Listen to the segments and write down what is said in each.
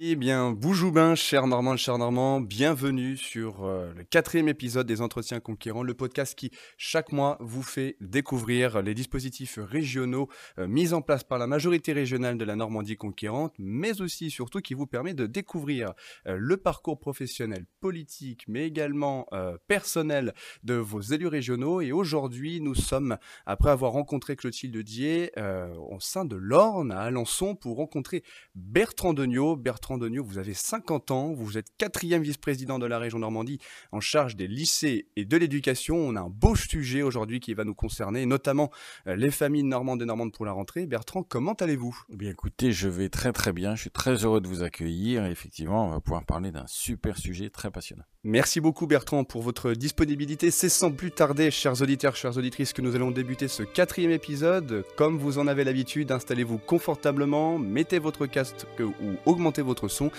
Eh bien, Boujoubin, cher Normand, cher Normand, bienvenue sur euh, le quatrième épisode des Entretiens Conquérants, le podcast qui, chaque mois, vous fait découvrir les dispositifs régionaux euh, mis en place par la majorité régionale de la Normandie conquérante, mais aussi, surtout, qui vous permet de découvrir euh, le parcours professionnel, politique, mais également personnel de vos élus régionaux. Et aujourd'hui, nous sommes, après avoir rencontré Clotilde Dier, au sein de l'Orne, à Alençon, pour rencontrer Bertrand Degnaud. Bertrand vous avez 50 ans, vous êtes quatrième vice-président de la région Normandie en charge des lycées et de l'éducation. On a un beau sujet aujourd'hui qui va nous concerner, notamment euh, les familles normandes et normandes pour la rentrée. Bertrand, comment allez-vous? Eh Bien écoutez, je vais très très bien, je suis très heureux de vous accueillir effectivement, on va pouvoir parler d'un super sujet très passionnant. Merci beaucoup Bertrand pour votre disponibilité. C'est sans plus tarder, chers auditeurs, chères auditrices, que nous allons débuter ce quatrième épisode. Comme vous en avez l'habitude, installez-vous confortablement, mettez votre casque ou augmentez votre son.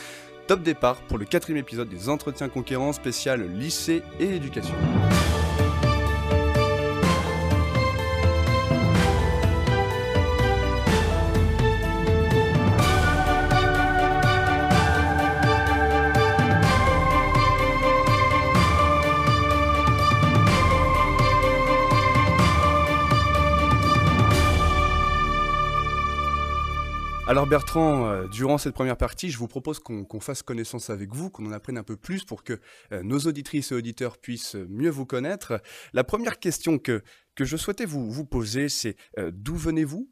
Top départ pour le quatrième épisode des Entretiens Conquérants spécial lycée et éducation. Alors Bertrand, euh, durant cette première partie, je vous propose qu'on fasse connaissance avec vous, qu'on en apprenne un peu plus pour que euh, nos auditrices et auditeurs puissent mieux vous connaître. La première question que, que je souhaitais vous, vous poser, c'est euh, d'où venez-vous?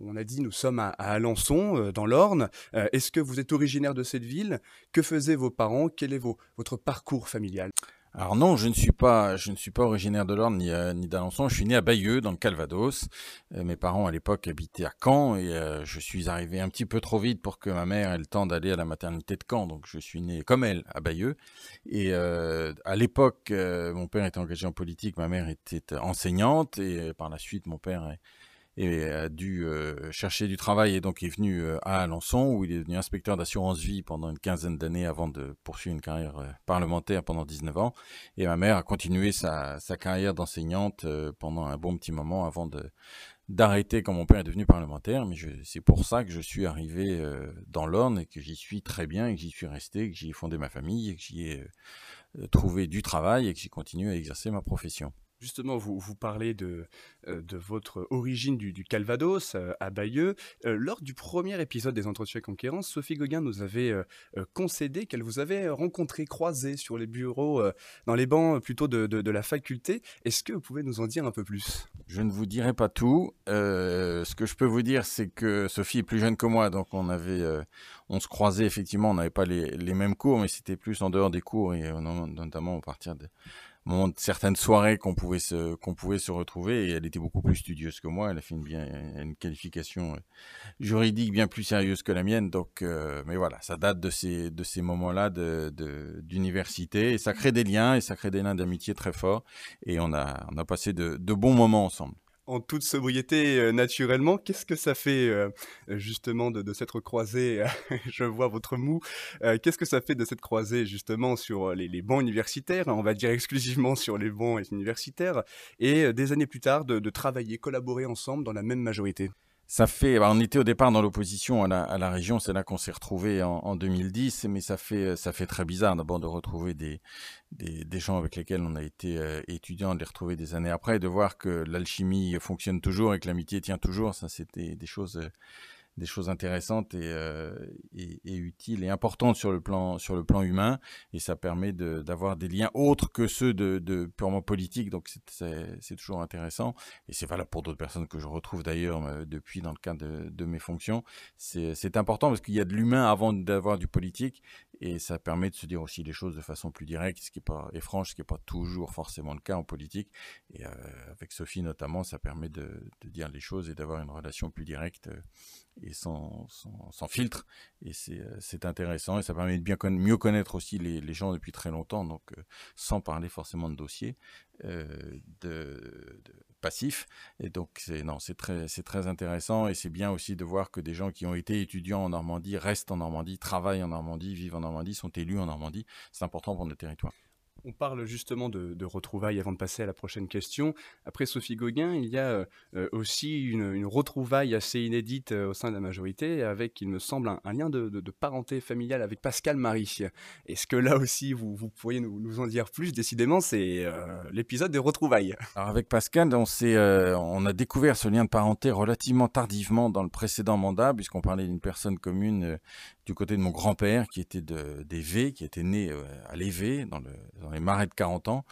On a dit nous sommes à, Alençon, dans l'Orne. Est-ce que vous êtes originaire de cette ville? Que faisaient vos parents? Quel est votre parcours familial? Alors non, je ne suis pas, je ne suis pas originaire de l'Orne ni, ni d'Alençon. Je suis né à Bayeux, dans le Calvados. Euh, mes parents à l'époque habitaient à Caen et euh, je suis arrivé un petit peu trop vite pour que ma mère ait le temps d'aller à la maternité de Caen. Donc je suis né comme elle à Bayeux. Et euh, à l'époque, mon père était engagé en politique, ma mère était enseignante et par la suite, mon père et a dû euh, chercher du travail et donc est venu euh, à Alençon où il est devenu inspecteur d'assurance vie pendant une quinzaine d'années avant de poursuivre une carrière euh, parlementaire pendant 19 ans. Et ma mère a continué sa, carrière d'enseignante pendant un bon petit moment avant d'arrêter quand mon père est devenu parlementaire, mais c'est pour ça que je suis arrivé dans l'Orne et que j'y suis très bien et que j'y suis resté, que j'y ai fondé ma famille et que j'y ai trouvé du travail et que j'ai continué à exercer ma profession. Justement, vous, vous parlez de, euh, de votre origine du, Calvados euh, à Bayeux. Euh, lors du premier épisode des Entretiens Conquérants, Sophie Gauguin nous avait concédé qu'elle vous avait rencontré, croisé sur les bureaux, dans les bancs plutôt de, de, la faculté. Est-ce que vous pouvez nous en dire un peu plus? Je ne vous dirai pas tout. ce que je peux vous dire, c'est que Sophie est plus jeune que moi, donc on avait, on se croisait effectivement, on n'avait pas les, les, mêmes cours, mais c'était plus en dehors des cours et notamment à partir de moment de certaines soirées qu'on pouvait se qu'on pouvait se retrouver et elle était beaucoup plus studieuse que moi. Elle a fait une bien une qualification euh, juridique bien plus sérieuse que la mienne. Donc euh, mais voilà ça date de ces de ces moments là de d'université. Et ça crée des liens et ça crée des liens d'amitié très forts. Et on a on a passé de, de bons moments ensemble en toute sobriété euh, naturellement. Qu'est-ce que ça fait euh, justement de, s'être croisé Je vois votre mou. Euh, qu'est-ce que ça fait de s'être croisé justement sur les, bancs universitaires On va dire exclusivement sur les bancs universitaires et des années plus tard de travailler, collaborer ensemble dans la même majorité? Ça fait, bah, on était au départ dans l'opposition à la, région, c'est là qu'on s'est retrouvé en, en, 2010, mais ça fait, ça fait très bizarre d'abord de retrouver des, des, gens avec lesquels on a été euh, étudiants, de les retrouver des années après, et de voir que l'alchimie fonctionne toujours et que l'amitié tient toujours. Ça, c'était des choses euh, des choses intéressantes euh, et, et, utiles et importantes sur le plan sur le plan humain. Et ça permet d'avoir des liens autres que ceux de, de purement politiques. Donc c'est toujours intéressant. Et c'est valable pour d'autres personnes que je retrouve d'ailleurs euh, depuis dans le cadre de, de mes fonctions. C'est important parce qu'il y a de l'humain avant d'avoir du politique et ça permet de se dire aussi les choses de façon plus directe ce qui est pas et franche ce qui est pas toujours forcément le cas en politique et euh, avec Sophie notamment ça permet de, dire les choses et d'avoir une relation plus directe et sans, filtre. Et euh, c'est intéressant et ça permet de bien mieux connaître aussi les, gens depuis très longtemps, donc euh, sans parler forcément de dossier euh, de, de, passif. Et donc c'est non, c'est très c'est très intéressant et c'est bien aussi de voir que des gens qui ont été étudiants en Normandie restent en Normandie, travaillent en Normandie, vivent en Normandie, sont élus en Normandie. C'est important pour notre territoire. On parle justement de, retrouvailles avant de passer à la prochaine question. Après Sophie Gauguin, il y a euh, euh, aussi une, retrouvaille assez inédite euh, au sein de la majorité avec, il me semble, un, lien de, parenté familiale avec Pascal Marie. Est-ce que là aussi, vous, pourriez nous, en dire plus? Décidément, c'est l'épisode des retrouvailles. Alors avec Pascal, on, on a découvert ce lien de parenté relativement tardivement dans le précédent mandat, puisqu'on parlait d'une personne commune du côté de mon grand-père qui était de, des V, qui était né à l'Évé, dans, les marais de 40 ans.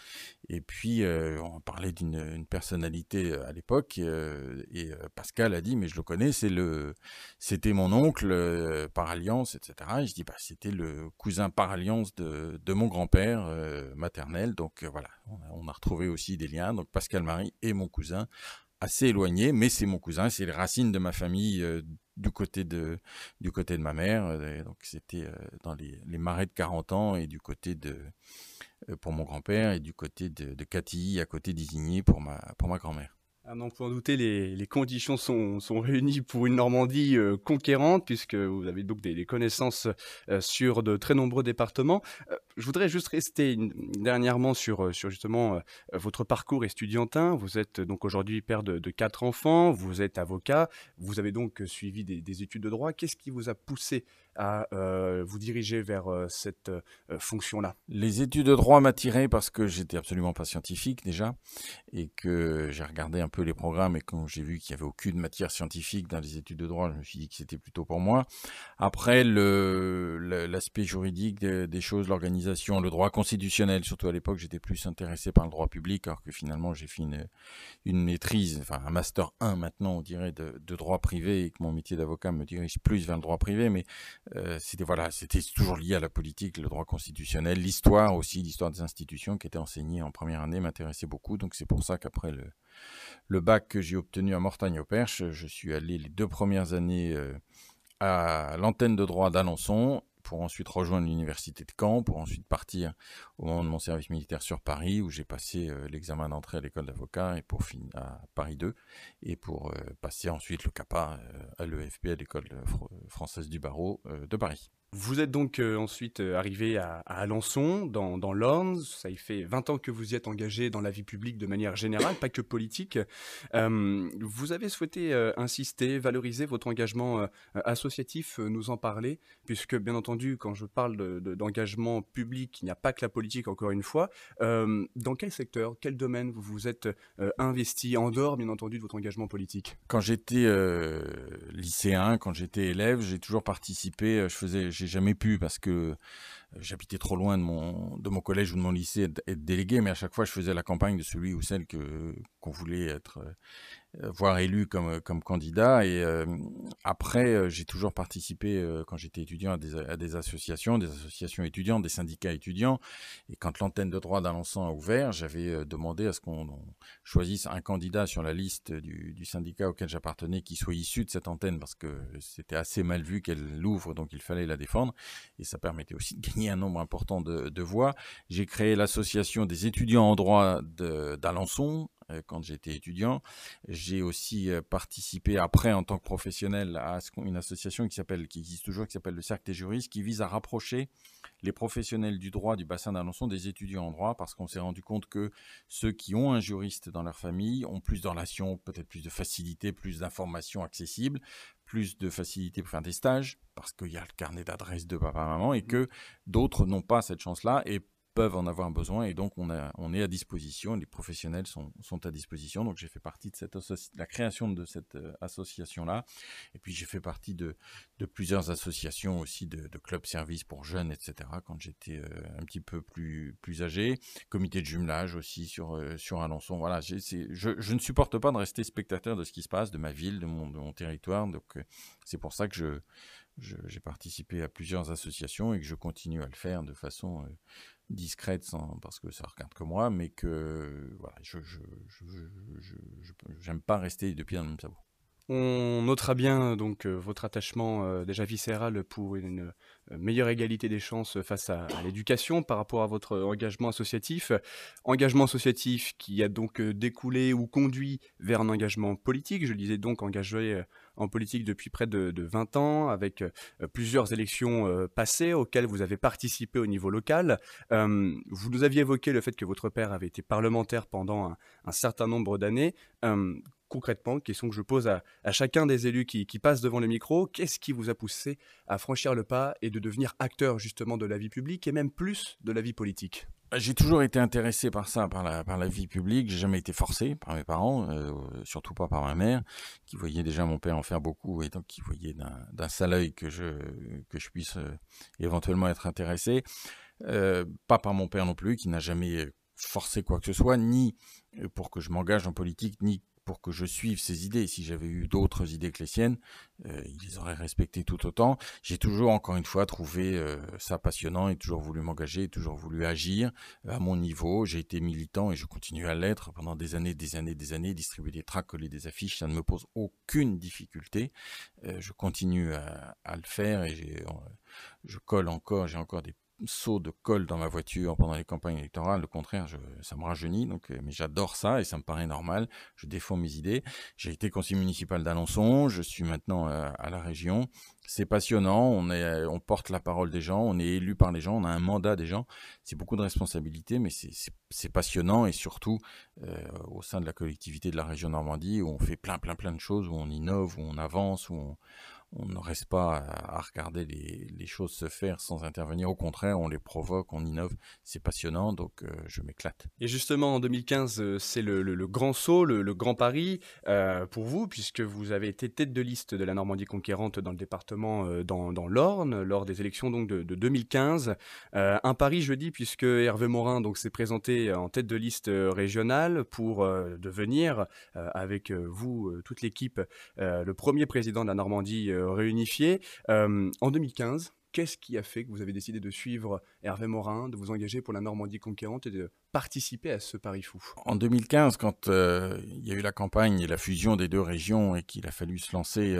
Et puis, on parlait d'une personnalité à l'époque, et Pascal a dit, mais je le connais, c'est le, c'était mon oncle par alliance, etc. Et je dis, bah, c'était le cousin par alliance de, de mon grand-père maternel. Donc voilà, on a, retrouvé aussi des liens. Donc Pascal Marie et mon cousin, assez éloignés, mais c'est mon cousin, c'est les racines de ma famille du côté de du côté de ma mère. Euh, donc c'était euh, dans les, marais de 40 ans et du côté de euh, pour mon grand-père et du côté de, de à côté d'Isigny pour ma pour ma grand-mère. Ah non, pour en douter, les, conditions sont, réunies pour une Normandie conquérante, puisque vous avez donc des, connaissances sur de très nombreux départements. je voudrais juste rester dernièrement sur, justement votre parcours estudiantin. Vous êtes donc aujourd'hui père de, quatre enfants, vous êtes avocat, vous avez donc suivi des études de droit. Qu'est-ce qui vous a poussé à euh, vous diriger vers euh, cette euh, fonction-là Les études de droit m'attiraient parce que j'étais absolument pas scientifique déjà et que j'ai regardé un peu les programmes et quand j'ai vu qu'il n'y avait aucune matière scientifique dans les études de droit, je me suis dit que c'était plutôt pour moi. Après, l'aspect juridique des choses, l'organisation, le droit constitutionnel, surtout à l'époque, j'étais plus intéressé par le droit public alors que finalement j'ai fait une, maîtrise, enfin un master 1 maintenant on dirait de, de droit privé et que mon métier d'avocat me dirige plus vers le droit privé, mais euh, c'était voilà, c'était toujours lié à la politique, le droit constitutionnel, l'histoire aussi, l'histoire des institutions qui était enseignée en première année m'intéressait beaucoup. Donc c'est pour ça qu'après le, le bac que j'ai obtenu à Mortagne-au-Perche, je suis allé les deux premières années euh, à l'antenne de droit d'Alençon pour ensuite rejoindre l'université de Caen, pour ensuite partir au moment de mon service militaire sur Paris, où j'ai passé euh, l'examen d'entrée à l'école d'avocat et pour finir à Paris 2, et pour euh, passer ensuite le CAPA euh, à l'EFP, à l'école française du barreau de Paris. Vous êtes donc euh, ensuite euh, arrivé à, Alençon, dans, dans l'Orne. Ça y fait 20 ans que vous y êtes engagé dans la vie publique de manière générale, pas que politique. Euh, vous avez souhaité insister, valoriser votre engagement associatif, nous en parler, puisque bien entendu, quand je parle d'engagement public, il n'y a pas que la politique, encore une fois. dans quel secteur, quel domaine vous vous êtes investi, en dehors, bien entendu, de votre engagement politique? Quand j'étais lycéen, quand j'étais élève, j'ai toujours participé, je faisais j'ai jamais pu parce que euh, j'habitais trop loin de mon, collège ou de mon lycée être, délégué, mais à chaque fois je faisais la campagne de celui ou celle que qu'on voulait être euh, voire élu comme, euh, comme candidat. Et euh, après, j'ai toujours participé, quand j'étais étudiant, à des, à des, associations, des associations étudiantes, des syndicats étudiants. Et quand l'antenne de droit d'Alençon a ouvert, j'avais demandé à ce qu'on choisisse un candidat sur la liste du, du syndicat auquel j'appartenais qui soit issu de cette antenne, parce que c'était assez mal vu qu'elle l'ouvre, donc il fallait la défendre. Et ça permettait aussi de gagner un nombre important de, de voix. J'ai créé l'association des étudiants en droit d'Alençon, euh, quand j'étais étudiant. J'ai aussi euh, participé après en tant que professionnel à une association qui s'appelle, qui existe toujours, qui s'appelle le Cercle des juristes, qui vise à rapprocher les professionnels du droit du bassin d'Alençon des étudiants en droit, parce qu'on s'est rendu compte que ceux qui ont un juriste dans leur famille ont plus de relations, peut-être plus de facilité, plus d'informations accessibles, plus de facilité pour faire des stages, parce qu'il y a le carnet d'adresse de papa-maman, et que d'autres n'ont pas cette chance-là, et peuvent en avoir besoin et donc on, est à disposition, les professionnels sont, à disposition. Donc j'ai fait partie de cette la création de cette euh, association-là. Et puis j'ai fait partie de, plusieurs associations aussi de, de clubs services pour jeunes, etc. quand j'étais euh, un petit peu plus, plus âgé. Comité de jumelage aussi sur, euh, sur Alençon. Voilà, je, ne supporte pas de rester spectateur de ce qui se passe, de ma ville, de mon, de mon territoire. Donc c'est pour ça que je j'ai participé à plusieurs associations et que je continue à le faire de façon discrète sans, parce que ça regarde que moi, mais que voilà, je j'aime pas rester de pied dans le même sabot. On notera bien donc votre attachement déjà viscéral pour une meilleure égalité des chances face à, l'éducation par rapport à votre engagement associatif. Engagement associatif qui a donc découlé ou conduit vers un engagement politique. Je disais donc engagé en politique depuis près de, 20 ans, avec plusieurs élections passées auxquelles vous avez participé au niveau local. vous nous aviez évoqué le fait que votre père avait été parlementaire pendant un, certain nombre d'années concrètement, question que je pose à, chacun des élus qui, passent devant le micro, qu'est-ce qui vous a poussé à franchir le pas et de devenir acteur justement de la vie publique et même plus de la vie politique? Bah, j'ai toujours été intéressé par ça, par la, par la vie publique. J'ai jamais été forcé par mes parents, euh, surtout pas par ma mère, qui voyait déjà mon père en faire beaucoup et donc qui voyait d'un sale œil que je, que je puisse euh, éventuellement être intéressé. Euh, pas par mon père non plus, qui n'a jamais forcé quoi que ce soit, ni pour que je m'engage en politique, ni pour que je suive ses idées. Si j'avais eu d'autres idées que les siennes, euh, il les aurait respectées tout autant. J'ai toujours, encore une fois, trouvé euh, ça passionnant et toujours voulu m'engager, toujours voulu agir euh, à mon niveau. J'ai été militant et je continue à l'être pendant des années, des années, des années. Distribuer des tracts, coller des affiches, ça ne me pose aucune difficulté. je continue à, à, le faire et je colle encore, j'ai encore des saut de colle dans ma voiture pendant les campagnes électorales. Le contraire, ça me rajeunit, donc, euh, mais j'adore ça et ça me paraît normal. Je défends mes idées. J'ai été conseiller municipal d'Alençon, je suis maintenant euh, à la région. C'est passionnant, euh, on porte la parole des gens, on est élu par les gens, on a un mandat des gens. C'est beaucoup de responsabilités, mais c'est passionnant et surtout au sein de la collectivité de la région Normandie où on fait plein, plein, plein de choses, où on innove, où on avance, où on on ne reste pas à, regarder les, choses se faire sans intervenir. Au contraire, on les provoque, on innove. C'est passionnant, donc euh, je m'éclate. Et justement, en 2015, euh, c'est le, grand saut, le, grand pari euh, pour vous, puisque vous avez été tête de liste de la Normandie conquérante dans le département, dans, l'Orne, lors des élections donc de, 2015. un pari, je dis, puisque Hervé Morin s'est présenté en tête de liste régionale pour devenir, avec vous, toute l'équipe, le premier président de la Normandie réunifié. Euh, en 2015, qu'est-ce qui a fait que vous avez décidé de suivre Hervé Morin, de vous engager pour la Normandie conquérante et de participer à ce pari fou? En 2015, quand euh, il y a eu la campagne et la fusion des deux régions et qu'il a fallu se lancer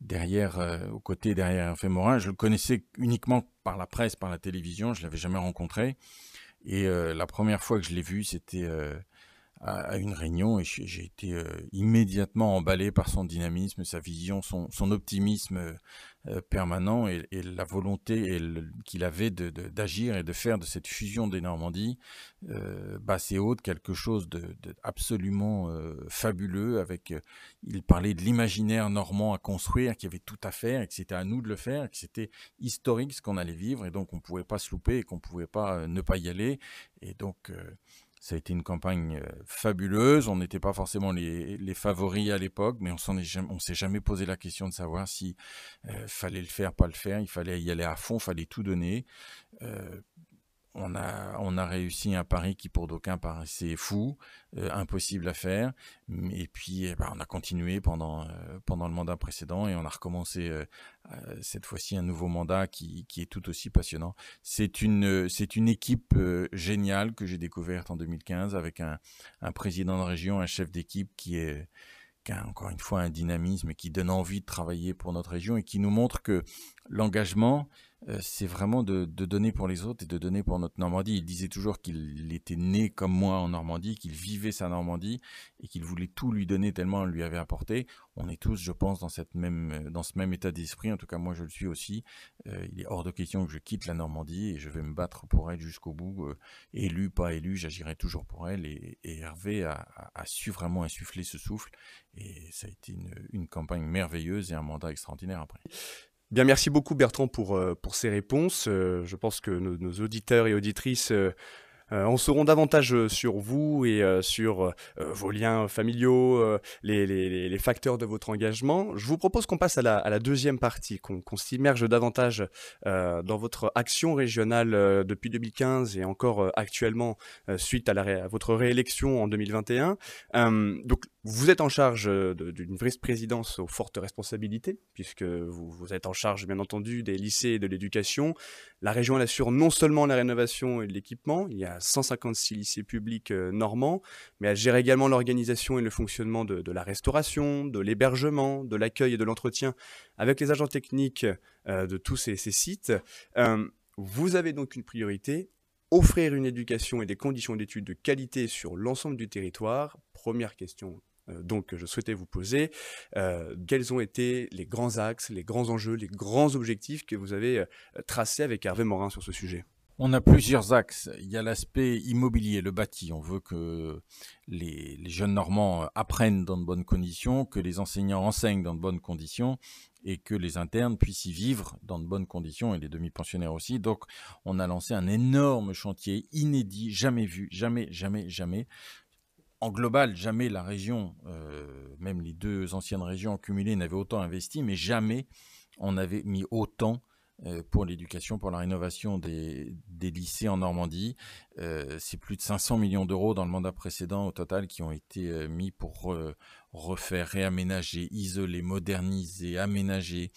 derrière, aux côtés derrière Hervé Morin, je le connaissais uniquement par la presse, par la télévision, je l'avais jamais rencontré. Et la première fois que je l'ai vu, c'était à, une réunion et j'ai été euh, immédiatement emballé par son dynamisme, sa vision, son, son optimisme euh, permanent et, la volonté qu'il avait d'agir de, et de faire de cette fusion des Normandies euh, basse et haute quelque chose de, absolument euh, fabuleux. Avec, il parlait de l'imaginaire normand à construire, qu'il y avait tout à faire et que c'était à nous de le faire, que c'était historique ce qu'on allait vivre et donc on ne pouvait pas se louper et qu'on ne pouvait pas ne pas y aller. Et donc ça a été une campagne euh, fabuleuse. On n'était pas forcément les, favoris à l'époque, mais on ne s'est jamais posé la question de savoir si euh, fallait le faire, pas le faire. Il fallait y aller à fond, fallait tout donner. Euh, on a, on a réussi un pari qui pour d'aucuns paraissait fou, euh, impossible à faire. Et puis eh ben, on a continué pendant, euh, pendant le mandat précédent et on a recommencé euh, cette fois-ci un nouveau mandat qui, qui, est tout aussi passionnant. C'est une, c'est une équipe géniale que j'ai découverte en 2015 avec un, un président de région, un chef d'équipe qui est qui a encore une fois un dynamisme et qui donne envie de travailler pour notre région et qui nous montre que l'engagement, c'est vraiment de, donner pour les autres et de donner pour notre Normandie. Il disait toujours qu'il était né comme moi en Normandie, qu'il vivait sa Normandie et qu'il voulait tout lui donner tellement on lui avait apporté. On est tous, je pense, dans, cette même, dans ce même état d'esprit. En tout cas, moi, je le suis aussi. Euh, il est hors de question que je quitte la Normandie et je vais me battre pour elle jusqu'au bout. Euh, élu, pas élu, j'agirai toujours pour elle. Et, Hervé a, su vraiment insuffler ce souffle. Et ça a été une, une campagne merveilleuse et un mandat extraordinaire après. Bien, merci beaucoup Bertrand pour, euh, pour ces réponses. Euh, je pense que nos, auditeurs et auditrices euh, en sauront davantage sur vous et sur vos liens familiaux, les, facteurs de votre engagement. Je vous propose qu'on passe à la, deuxième partie, qu'on s'immerge davantage dans votre action régionale depuis 2015 et encore actuellement suite à, votre réélection en 2021. donc vous êtes en charge euh, d'une vice-présidence aux fortes responsabilités, puisque vous, êtes en charge, bien entendu, des lycées et de l'éducation. La région elle assure non seulement la rénovation et l'équipement, 156 lycées publics normands, mais elle gère également l'organisation et le fonctionnement de, la restauration, de l'hébergement, de l'accueil et de l'entretien avec les agents techniques de tous ces, sites. vous avez donc une priorité, offrir une éducation et des conditions d'études de qualité sur l'ensemble du territoire. Première question euh, donc je souhaitais vous poser, euh, quels ont été les grands axes, les grands enjeux, les grands objectifs que vous avez euh, tracés avec Hervé Morin sur ce sujet? On a plusieurs axes. Il y a l'aspect immobilier, le bâti. On veut que les, jeunes Normands apprennent dans de bonnes conditions, que les enseignants enseignent dans de bonnes conditions et que les internes puissent y vivre dans de bonnes conditions et les demi-pensionnaires aussi. Donc, on a lancé un énorme chantier inédit, jamais vu, jamais, jamais, jamais, en global, jamais la région, euh, même les deux anciennes régions cumulées, n'avaient autant investi, mais jamais on avait mis autant euh, pour l'éducation, pour la rénovation des, lycées en Normandie. Euh, c'est plus de 500 millions d'euros dans le mandat précédent au total qui ont été mis pour refaire, réaménager, isoler, moderniser, aménager,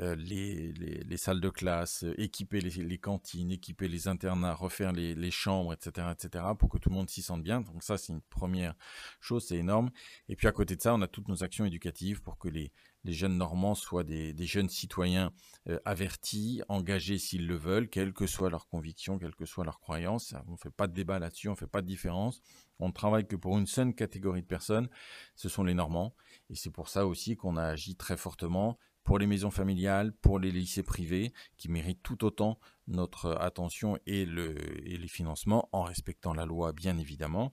euh, les, les, salles de classe, euh, équiper les, cantines, équiper les internats, refaire les, chambres, etc., etc., pour que tout le monde s'y sente bien. Donc ça, c'est une première chose, c'est énorme. Et puis à côté de ça, on a toutes nos actions éducatives pour que les, jeunes Normands soient des, jeunes citoyens euh, avertis, engagés s'ils le veulent, quelles que soient leurs convictions, quelles que soient leurs croyances. On ne fait pas de débat là-dessus, on ne fait pas de différence. On ne travaille que pour une seule catégorie de personnes, ce sont les Normands. Et c'est pour ça aussi qu'on a agi très fortement pour les maisons familiales, pour les lycées privés, qui méritent tout autant notre attention et, les financements, en respectant la loi, bien évidemment.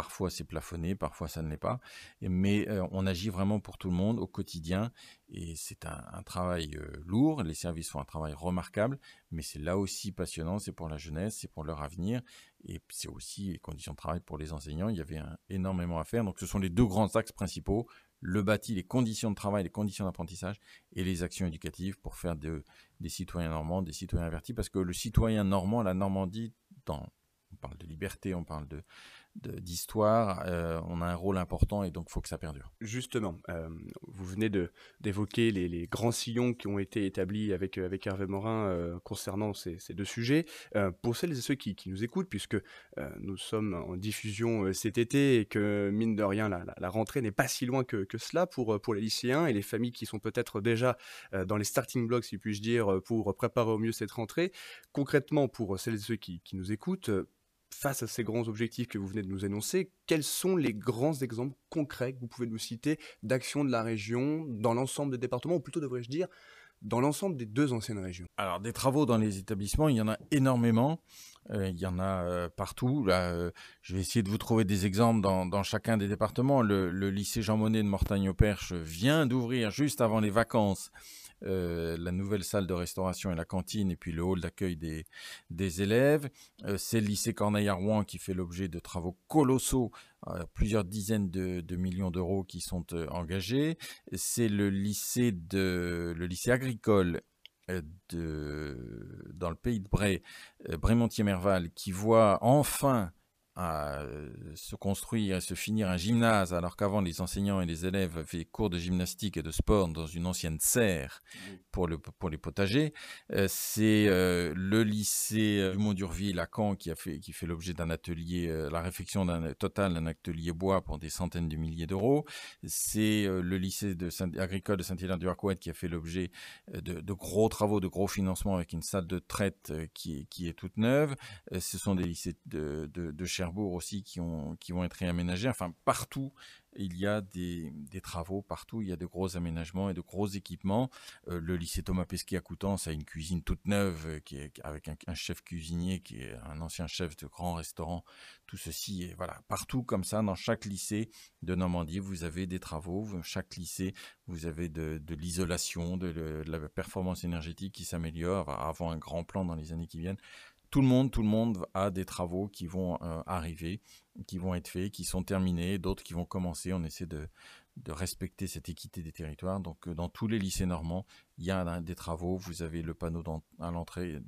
Parfois c'est plafonné, parfois ça ne l'est pas, mais euh, on agit vraiment pour tout le monde au quotidien et c'est un, travail euh, lourd. Les services font un travail remarquable, mais c'est là aussi passionnant. C'est pour la jeunesse, c'est pour leur avenir et c'est aussi les conditions de travail pour les enseignants. Il y avait énormément à faire. Donc ce sont les deux grands axes principaux le bâti, les conditions de travail, les conditions d'apprentissage et les actions éducatives pour faire de, des citoyens normands des citoyens avertis. Parce que le citoyen normand, la Normandie, on parle de liberté, on parle de, d'histoire, euh, on a un rôle important et donc il faut que ça perdure. Justement, euh, vous venez d'évoquer les, grands sillons qui ont été établis avec, euh, avec Hervé Morin concernant ces, deux sujets. pour celles et ceux qui, nous écoutent, puisque nous sommes en diffusion cet été et que, mine de rien, la, rentrée n'est pas si loin que, cela pour, pour les lycéens et les familles qui sont peut-être déjà dans les starting blocks, si puis-je dire, pour préparer au mieux cette rentrée. Concrètement, pour celles et ceux qui, qui nous écoutent, face à ces grands objectifs que vous venez de nous énoncer, quels sont les grands exemples concrets que vous pouvez nous citer d'actions de la région dans l'ensemble des départements, ou plutôt devrais-je dire dans l'ensemble des deux anciennes régions? Alors des travaux dans les établissements, il y en a énormément. Euh, il y en a euh, partout. Là, euh, je vais essayer de vous trouver des exemples dans, chacun des départements. Le, le lycée Jean Monnet de Mortagne-au-Perche vient d'ouvrir juste avant les vacances euh, la nouvelle salle de restauration et la cantine, et puis le hall d'accueil des, élèves. Euh, c'est le lycée Corneille à Rouen qui fait l'objet de travaux colossaux, euh, plusieurs dizaines de, millions d'euros qui sont engagés. C'est le lycée agricole dans le pays de Bray, Brémontier-Merval, qui voit enfin à euh, se construire et se finir un gymnase, alors qu'avant les enseignants et les élèves avaient cours de gymnastique et de sport dans une ancienne serre pour, le, pour les potagers. Euh, c'est euh, le lycée du Mont-Durville à Caen qui, a fait, qui fait l'objet d'un atelier, la réflexion d'un total d'un atelier bois pour des centaines de milliers d'euros. C'est le lycée de Saint agricole de Saint-Hilaire-du-Harcouët qui a fait l'objet de, de, gros travaux, de gros financements avec une salle de traite qui, qui est toute neuve. ce sont des lycées de, de, de Cherbourg aussi qui, ont, qui vont être réaménagés. Enfin, partout, il y a des, travaux, partout, il y a de gros aménagements et de gros équipements. Euh, le lycée Thomas Pesquet à Coutances a une cuisine toute neuve euh, qui est, avec un, chef cuisinier qui est un ancien chef de grand restaurant. Tout ceci est voilà, partout comme ça, dans chaque lycée de Normandie, vous avez des travaux. Chaque lycée, vous avez de, l'isolation, de, de, la performance énergétique qui s'améliore avant un grand plan dans les années qui viennent tout le monde, tout le monde a des travaux qui vont euh, arriver, qui vont être faits, qui sont terminés, d'autres qui vont commencer. On essaie de, respecter cette équité des territoires. Donc, euh, dans tous les lycées normands, il y a des travaux. Vous avez le panneau à l'entrée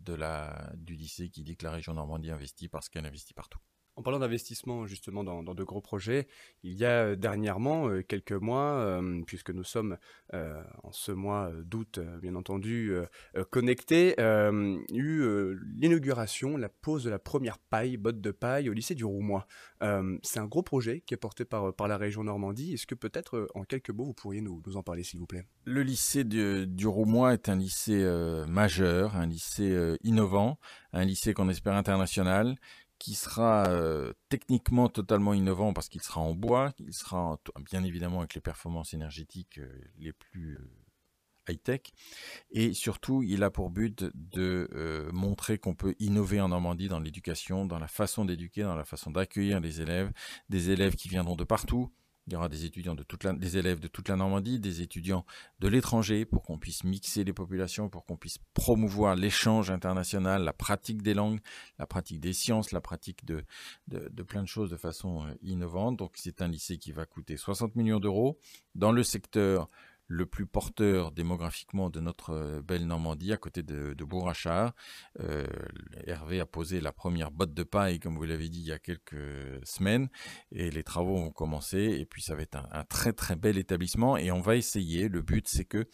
du lycée qui dit que la région Normandie investit parce qu'elle investit partout. En parlant d'investissement justement dans, de gros projets, il y a euh, dernièrement, euh, quelques mois, euh, puisque nous sommes en ce mois d'août, bien entendu, connectés, eu l'inauguration, la pose de la première paille, botte de paille au lycée du Roumois. C'est un gros projet qui est porté par, par la région Normandie. Est-ce que peut-être en quelques mots, vous pourriez nous, nous en parler, s'il vous plaît? Le lycée du Roumois est un lycée majeur, un lycée innovant, un lycée qu'on espère international qui sera euh, techniquement totalement innovant parce qu'il sera en bois, il sera bien évidemment avec les performances énergétiques euh, les plus euh, high-tech, et surtout il a pour but de montrer qu'on peut innover en Normandie dans l'éducation, dans la façon d'éduquer, dans la façon d'accueillir les élèves, des élèves qui viendront de partout, il y aura des étudiants de toute des élèves de toute la Normandie, des étudiants de l'étranger pour qu'on puisse mixer les populations, pour qu'on puisse promouvoir l'échange international, la pratique des langues, la pratique des sciences, la pratique de, de, de plein de choses de façon euh, innovante. Donc c'est un lycée qui va coûter 60 millions d'euros. Dans le secteur le plus porteur démographiquement de notre euh, belle Normandie, à côté de, de Bourrachard. Euh, Hervé a posé la première botte de paille, comme vous l'avez dit, il y a quelques semaines, et les travaux ont commencé, et puis ça va être un, très très bel établissement, et on va essayer, le but c'est que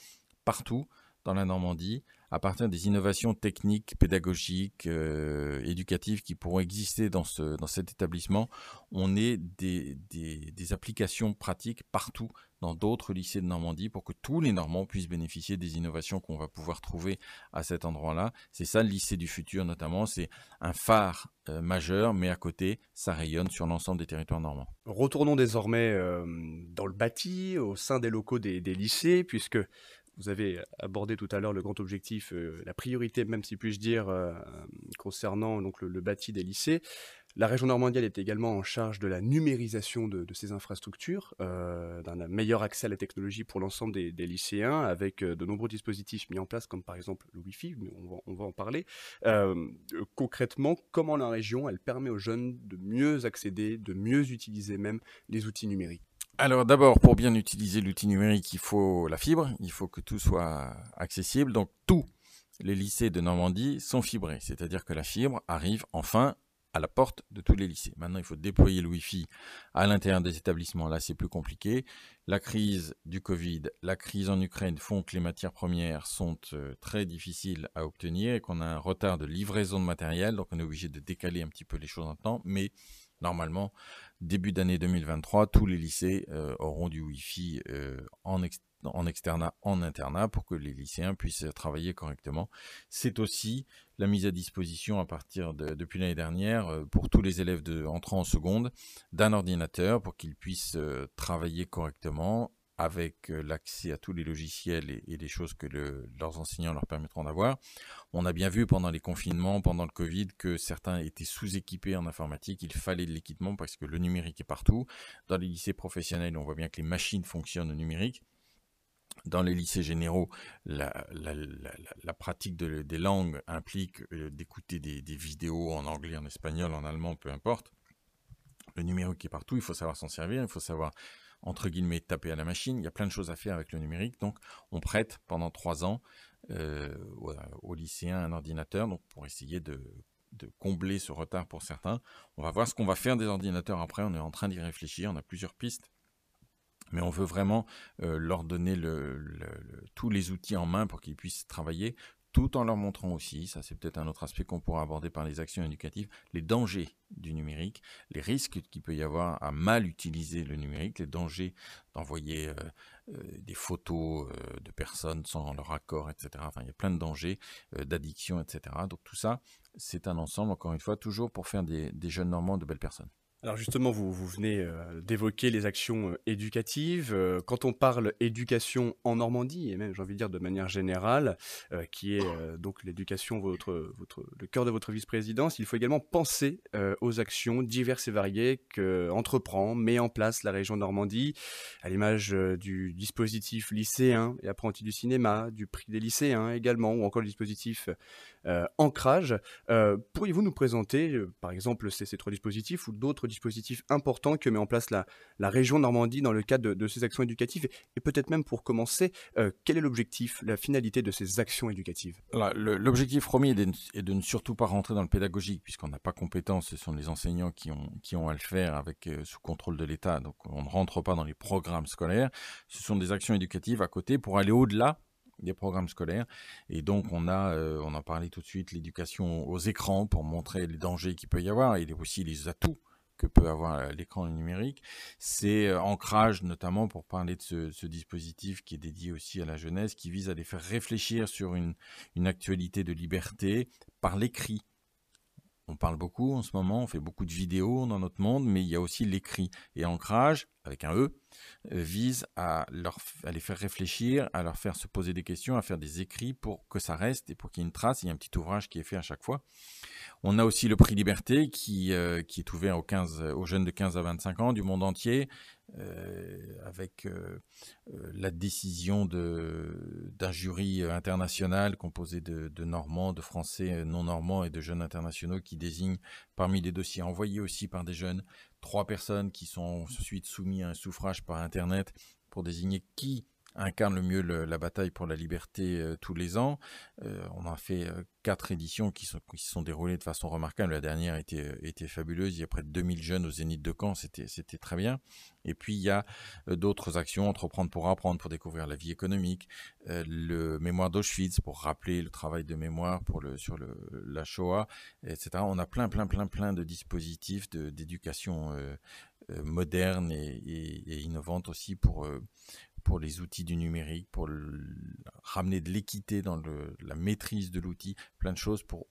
partout dans la Normandie, à partir des innovations techniques, pédagogiques, euh, éducatives qui pourront exister dans, ce, dans cet établissement, on ait des, des, des applications pratiques partout dans d'autres lycées de Normandie pour que tous les Normands puissent bénéficier des innovations qu'on va pouvoir trouver à cet endroit-là. C'est ça le lycée du futur notamment, c'est un phare euh, majeur, mais à côté, ça rayonne sur l'ensemble des territoires normands. Retournons désormais euh, dans le bâti, au sein des locaux des, lycées, puisque vous avez abordé tout à l'heure le grand objectif, euh, la priorité même si puis-je dire, concernant donc, le, bâti des lycées. La région Normandie est également en charge de la numérisation de, ces infrastructures, euh, d'un meilleur accès à la technologie pour l'ensemble des, lycéens, avec euh, de nombreux dispositifs mis en place, comme par exemple le Wi-Fi, on va, en parler. Euh, concrètement, comment la région, elle permet aux jeunes de mieux accéder, de mieux utiliser même les outils numériques? Alors d'abord, pour bien utiliser l'outil numérique, il faut la fibre, il faut que tout soit accessible. Donc tous les lycées de Normandie sont fibrés, c'est-à-dire que la fibre arrive enfin à la porte de tous les lycées. Maintenant, il faut déployer le Wi-Fi à l'intérieur des établissements. Là, c'est plus compliqué. La crise du Covid, la crise en Ukraine font que les matières premières sont euh, très difficiles à obtenir et qu'on a un retard de livraison de matériel. Donc, on est obligé de décaler un petit peu les choses en temps. Mais normalement, début d'année 2023, tous les lycées euh, auront du Wi-Fi euh, en, en externat, en internat, pour que les lycéens puissent travailler correctement. C'est aussi la mise à disposition à partir de, depuis l'année dernière euh, pour tous les élèves entrant en seconde d'un ordinateur pour qu'ils puissent euh, travailler correctement avec euh, l'accès à tous les logiciels et, les choses que leurs enseignants leur permettront d'avoir. On a bien vu pendant les confinements, pendant le Covid, que certains étaient sous-équipés en informatique. Il fallait de l'équipement parce que le numérique est partout. Dans les lycées professionnels, on voit bien que les machines fonctionnent au numérique dans les lycées généraux, la, pratique des langues implique euh, d'écouter des, vidéos en anglais, en espagnol, en allemand, peu importe. Le numérique est partout, il faut savoir s'en servir, il faut savoir, entre guillemets, taper à la machine. Il y a plein de choses à faire avec le numérique. Donc, on prête pendant trois ans euh, aux, lycéens un ordinateur donc pour essayer de, de combler ce retard pour certains. On va voir ce qu'on va faire des ordinateurs après. On est en train d'y réfléchir. On a plusieurs pistes mais on veut vraiment euh, leur donner tous les outils en main pour qu'ils puissent travailler, tout en leur montrant aussi, ça c'est peut-être un autre aspect qu'on pourra aborder par les actions éducatives, les dangers du numérique, les risques qu'il peut y avoir à mal utiliser le numérique, les dangers d'envoyer euh, euh, des photos de personnes sans leur accord, etc. Enfin, il y a plein de dangers d'addiction, etc. Donc tout ça, c'est un ensemble, encore une fois, toujours pour faire des jeunes Normands de belles personnes. Alors justement, vous, vous venez euh, d'évoquer les actions euh, éducatives. Euh, quand on parle éducation en Normandie, et même j'ai envie de dire de manière générale, qui est donc l'éducation votre, le cœur de votre vice-présidence, il faut également penser aux actions diverses et variées que entreprend, met en place la région Normandie, à l'image du dispositif lycéen et apprenti du cinéma, du prix des lycéens également, ou encore le dispositif ancrage. Pourriez-vous nous présenter, par exemple, ces, trois dispositifs ou d'autres dispositifs importants que met en place la, région Normandie dans le cadre de, ces actions éducatives Et, peut-être même pour commencer, quel est l'objectif, la finalité de ces actions éducatives? L'objectif premier est de, ne surtout pas rentrer dans le pédagogique, puisqu'on n'a pas compétence, ce sont les enseignants qui ont, qui ont à le faire avec, sous contrôle de l'État, donc on ne rentre pas dans les programmes scolaires. Ce sont des actions éducatives à côté pour aller au-delà des programmes scolaires. Et donc, on a, euh, on en parlait tout de suite, l'éducation aux écrans pour montrer les dangers qu'il peut y avoir et aussi les atouts que peut avoir euh, l'écran numérique. C'est euh, ancrage notamment pour parler de ce, dispositif qui est dédié aussi à la jeunesse, qui vise à les faire réfléchir sur une, actualité de liberté par l'écrit. On parle beaucoup en ce moment, on fait beaucoup de vidéos dans notre monde, mais il y a aussi l'écrit. Et ancrage, avec un E, euh, vise à les faire réfléchir, à leur faire se poser des questions, à faire des écrits pour que ça reste et pour qu'il y ait une trace. Il y a un petit ouvrage qui est fait à chaque fois. On a aussi le prix Liberté qui, euh, est ouvert aux, 15, aux jeunes de 15 à 25 ans du monde entier. Euh, avec euh, la décision d'un jury international composé de, Normands, de Français non normands et de jeunes internationaux qui désignent parmi les dossiers envoyés aussi par des jeunes trois personnes qui sont ensuite soumis à un suffrage par Internet pour désigner qui incarne le mieux la bataille pour la liberté euh, tous les ans. Euh, on a fait euh, quatre éditions qui, sont, qui se sont déroulées de façon remarquable. La dernière était, était fabuleuse. Il y a près de 2000 jeunes au Zénith de Caen. C'était, très bien. Et puis, il y a d'autres actions. Entreprendre pour apprendre, pour découvrir la vie économique. le mémoire d'Auschwitz, pour rappeler le travail de mémoire sur la Shoah, etc. On a plein, plein, plein, plein de dispositifs d'éducation moderne et, innovante aussi pour, pour les outils du numérique, pour ramener de l'équité dans la maîtrise de l'outil, plein de choses pour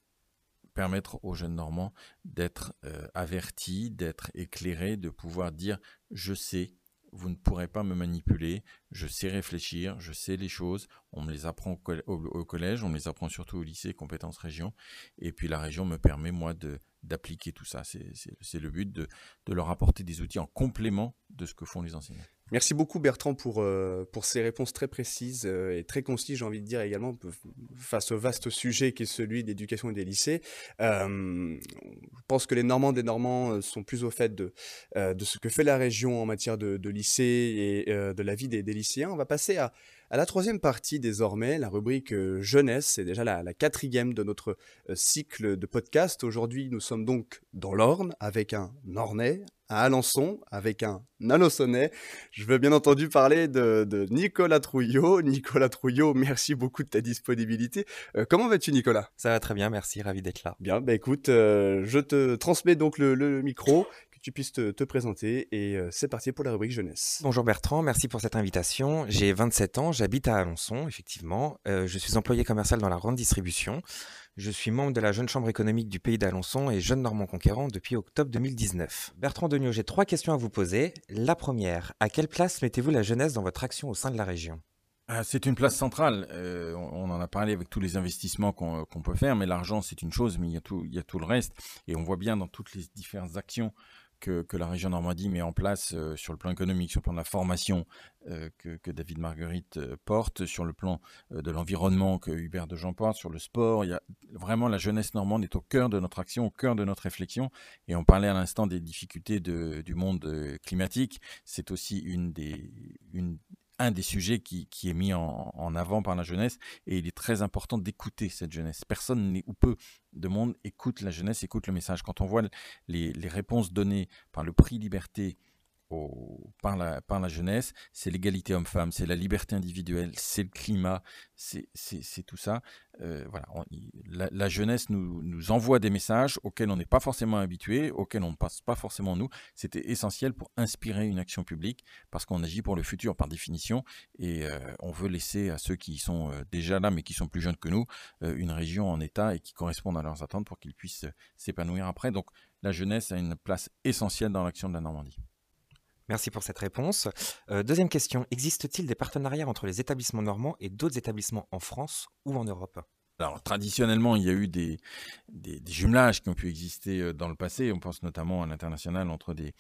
permettre aux jeunes Normands d'être euh, avertis, d'être éclairés, de pouvoir dire je sais, vous ne pourrez pas me manipuler, je sais réfléchir, je sais les choses, on me les apprend au, collège, on les apprend surtout au lycée, compétences région, et puis la région me permet moi d'appliquer tout ça. C'est le but de leur apporter des outils en complément de ce que font les enseignants. Merci beaucoup Bertrand pour, euh, pour ces réponses très précises euh, et très concises, j'ai envie de dire également, face au vaste sujet qui est celui d'éducation et des lycées. Euh, je pense que les Normands des Normands sont plus au fait de, de ce que fait la région en matière de, de lycée et de la vie des, lycéens. On va passer à, à la troisième partie désormais, la rubrique jeunesse, c'est déjà la, la, quatrième de notre cycle de podcast. Aujourd'hui, nous sommes donc dans l'Orne avec un Ornais, à Alençon avec un Alençonnais. Je veux bien entendu parler de, Nicolas Trouillot. Nicolas Trouillot, merci beaucoup de ta disponibilité. Euh, comment vas-tu Nicolas? Ça va très bien, merci, ravi d'être là. Bien, bah écoute, euh, je te transmets donc le, micro tu puisses te, présenter et euh, c'est parti pour la rubrique jeunesse. Bonjour Bertrand, merci pour cette invitation. J'ai 27 ans, j'habite à Alençon, effectivement. je suis employé commercial dans la grande distribution. Je suis membre de la Jeune Chambre économique du pays d'Alençon et jeune Normand conquérant depuis octobre 2019. Bertrand Degnaud, j'ai trois questions à vous poser. La première, à quelle place mettez-vous la jeunesse dans votre action au sein de la région? Ah, c'est une place centrale. Euh, on en a parlé avec tous les investissements qu'on peut faire, mais l'argent c'est une chose, mais il y, a tout, il y a tout le reste. Et on voit bien dans toutes les différentes actions que, la région Normandie met en place euh, sur le plan économique, sur le plan de la formation euh, que, David Marguerite euh, porte, sur le plan de l'environnement que Hubert de Jean porte, sur le sport. Il y a vraiment la jeunesse normande est au cœur de notre action, au cœur de notre réflexion. Et on parlait à l'instant des difficultés du monde climatique. C'est aussi une des, une, un des sujets qui, est mis en, avant par la jeunesse et il est très important d'écouter cette jeunesse. Personne ou peu de monde écoute la jeunesse, écoute le message. Quand on voit les, les réponses données par le prix Liberté par, la, jeunesse, c'est l'égalité homme-femme, c'est la liberté individuelle, c'est le climat, c'est tout ça. Euh, voilà, la, jeunesse nous, nous, envoie des messages auxquels on n'est pas forcément habitué, auxquels on ne passe pas forcément nous. C'était essentiel pour inspirer une action publique parce qu'on agit pour le futur par définition et euh, on veut laisser à ceux qui sont euh, déjà là mais qui sont plus jeunes que nous une région en état et qui correspondent à leurs attentes pour qu'ils puissent s'épanouir après. Donc la jeunesse a une place essentielle dans l'action de la Normandie. Merci pour cette réponse. Euh, deuxième question, existe-t-il des partenariats entre les établissements normands et d'autres établissements en France ou en Europe? Alors, traditionnellement, il y a eu des, jumelages qui ont pu exister euh, dans le passé. On pense notamment à l'international entre des,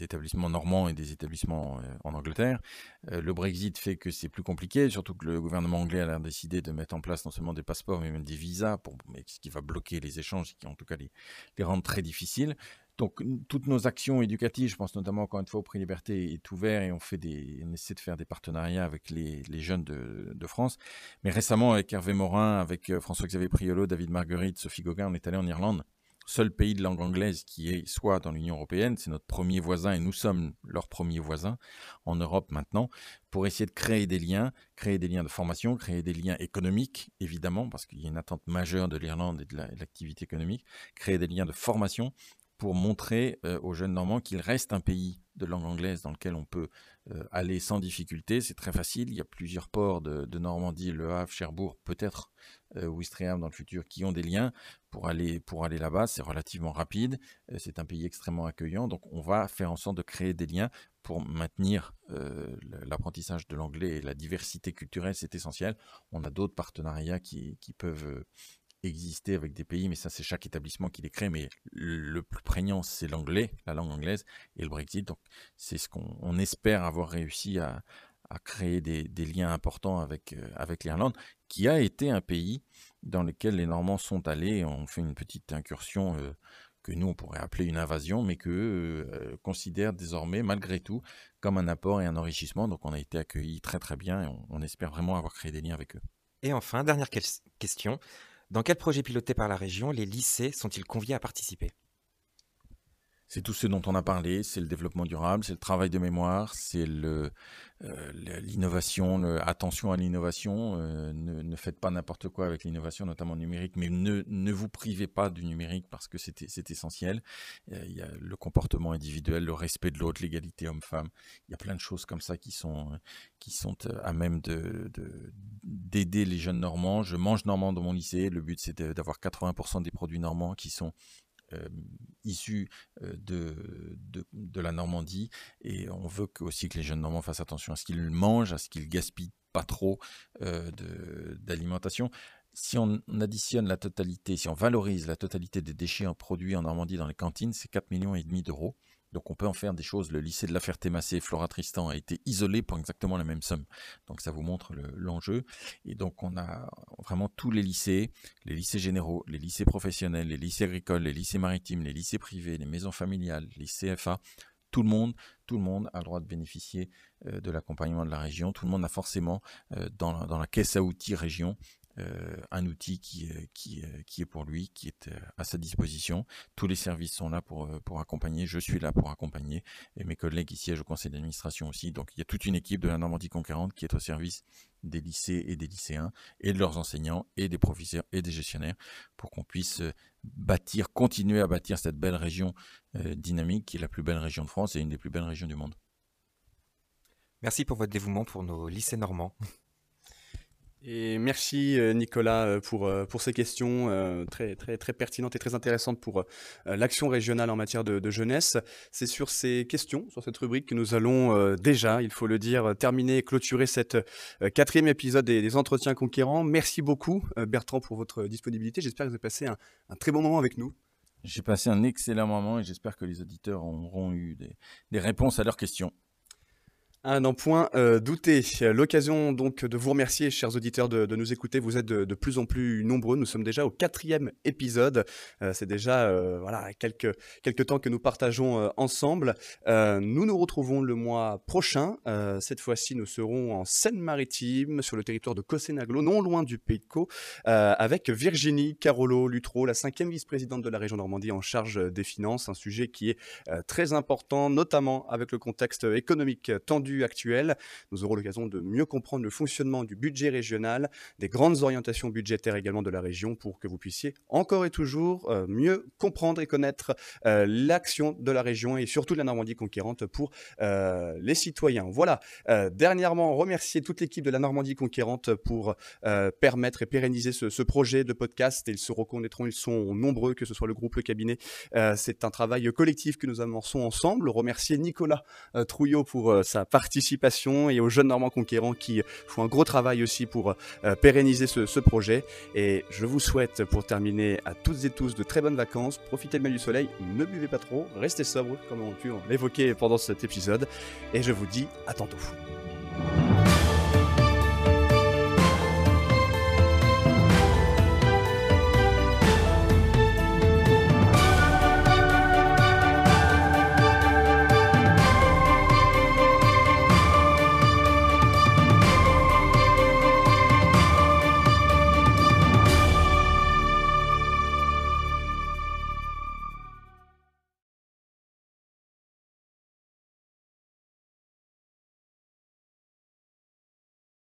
établissements normands et des établissements en Angleterre. le Brexit fait que c'est plus compliqué, surtout que le gouvernement anglais a décidé de mettre en place non seulement des passeports, mais même des visas, pour, ce qui va bloquer les échanges et qui en tout cas les, les rendre très difficiles. Donc, toutes nos actions éducatives, je pense notamment encore une fois au Prix Liberté, est ouvert et on, fait des, on essaie de faire des partenariats avec les, jeunes de, France. Mais récemment, avec Hervé Morin, avec François-Xavier Priolo, David Marguerite, Sophie Gauguin, on est allé en Irlande seul pays de langue anglaise qui est soit dans l'Union européenne, c'est notre premier voisin et nous sommes leur premier voisin en Europe maintenant, pour essayer de créer des liens, créer des liens de formation, créer des liens économiques, évidemment, parce qu'il y a une attente majeure de l'Irlande et de l'activité économique, créer des liens de formation pour montrer euh, aux jeunes Normands qu'il reste un pays de langue anglaise dans lequel on peut euh, aller sans difficulté. C'est très facile. Il y a plusieurs ports de, Normandie, Le Havre, Cherbourg, peut-être euh, Ouistreham dans le futur, qui ont des liens pour aller, pour aller là-bas. C'est relativement rapide. Euh, c'est un pays extrêmement accueillant. Donc on va faire en sorte de créer des liens pour maintenir l'apprentissage de l'anglais et la diversité culturelle. C'est essentiel. On a d'autres partenariats qui, qui peuvent exister avec des pays, mais ça c'est chaque établissement qui les crée, mais le plus prégnant c'est l'anglais, la langue anglaise et le Brexit. Donc c'est ce qu'on espère avoir réussi à, créer des, liens importants avec, euh, avec l'Irlande, qui a été un pays dans lequel les Normands sont allés. On fait une petite incursion euh, que nous on pourrait appeler une invasion, mais qu'eux euh, considèrent désormais malgré tout comme un apport et un enrichissement. Donc on a été accueillis très très bien et on espère vraiment avoir créé des liens avec eux. Et enfin, dernière question. Dans quel projet piloté par la région les lycées sont-ils conviés à participer? C'est tout ce dont on a parlé, c'est le développement durable, c'est le travail de mémoire, c'est euh, l'innovation, attention à l'innovation, euh, ne, faites pas n'importe quoi avec l'innovation, notamment numérique, mais ne, ne, vous privez pas du numérique parce que c'est, essentiel. Euh, il y a le comportement individuel, le respect de l'autre, l'égalité homme-femme. Il y a plein de choses comme ça qui sont, qui sont à même de, d'aider les jeunes normands. Je mange normand dans mon lycée. Le but, c'est d'avoir 80% des produits normands qui sont euh, issus euh, de, de, la Normandie et on veut aussi que les jeunes Normands fassent attention à ce qu'ils mangent, à ce qu'ils gaspillent pas trop euh, d'alimentation. Si on additionne la totalité, si on valorise la totalité des déchets en produits en Normandie dans les cantines, c'est 4 millions et demi d'euros. Donc on peut en faire des choses. Le lycée de la Ferté-Massé, Flora Tristan, a été isolé pour exactement la même somme. Donc ça vous montre l'enjeu. et donc on a vraiment tous les lycées, les lycées généraux, les lycées professionnels, les lycées agricoles, les lycées maritimes, les lycées privés, les maisons familiales, les CFA. Tout le monde, a le droit de bénéficier euh, de l'accompagnement de la région. Tout le monde a forcément euh, dans la caisse à outils région euh, un outil qui, euh, qui, euh, qui, est pour lui, qui est à sa disposition. Tous les services sont là pour, pour accompagner, je suis là pour accompagner, et mes collègues qui siègent au conseil d'administration aussi. Donc il y a toute une équipe de la Normandie conquérante qui est au service des lycées et des lycéens, et de leurs enseignants, et des professeurs et des gestionnaires, pour qu'on puisse bâtir, continuer à bâtir cette belle région dynamique qui est la plus belle région de France et une des plus belles régions du monde. Merci pour votre dévouement pour nos lycées normands. Et merci euh, Nicolas euh, pour, euh, pour ces questions très, très, très pertinentes et très intéressantes pour l'action régionale en matière de, jeunesse. C'est sur ces questions, sur cette rubrique que nous allons déjà, il faut le dire, terminer et clôturer cette quatrième épisode des, entretiens conquérants. Merci beaucoup Bertrand pour votre disponibilité. J'espère que vous avez passé un, très bon moment avec nous. J'ai passé un excellent moment et j'espère que les auditeurs auront eu des réponses à leurs questions. Un n'en point euh, douter. L'occasion donc de vous remercier, chers auditeurs, de, nous écouter. Vous êtes de, plus en plus nombreux. Nous sommes déjà au quatrième épisode. Euh, c'est déjà euh, voilà quelques temps que nous partageons ensemble. nous nous retrouvons le mois prochain. cette fois-ci, nous serons en Seine-Maritime, sur le territoire de Cossenaglo, non loin du Caux, avec Virginie Carolo Lutro, la cinquième vice-présidente de la région Normandie en charge des finances. Un sujet qui est très important, notamment avec le contexte économique tendu actuel. Nous aurons l'occasion de mieux comprendre le fonctionnement du budget régional, des grandes orientations budgétaires également de la région pour que vous puissiez encore et toujours euh, mieux comprendre et connaître euh, l'action de la région et surtout de la Normandie conquérante pour euh, les citoyens. Voilà. dernièrement, remercier toute l'équipe de la Normandie conquérante pour permettre et pérenniser ce, projet de podcast. Ils se reconnaîtront, ils sont nombreux, que ce soit le groupe, le cabinet. C'est un travail collectif que nous amorçons ensemble. Remercier Nicolas Trouillot pour sa participation participation et aux jeunes Normands conquérants qui font un gros travail aussi pour pérenniser ce, ce, projet. Et je vous souhaite pour terminer à toutes et tous de très bonnes vacances. Profitez bien du soleil, ne buvez pas trop, restez sobre comme on a pu l'évoquer pendant cet épisode. Et je vous dis à tantôt.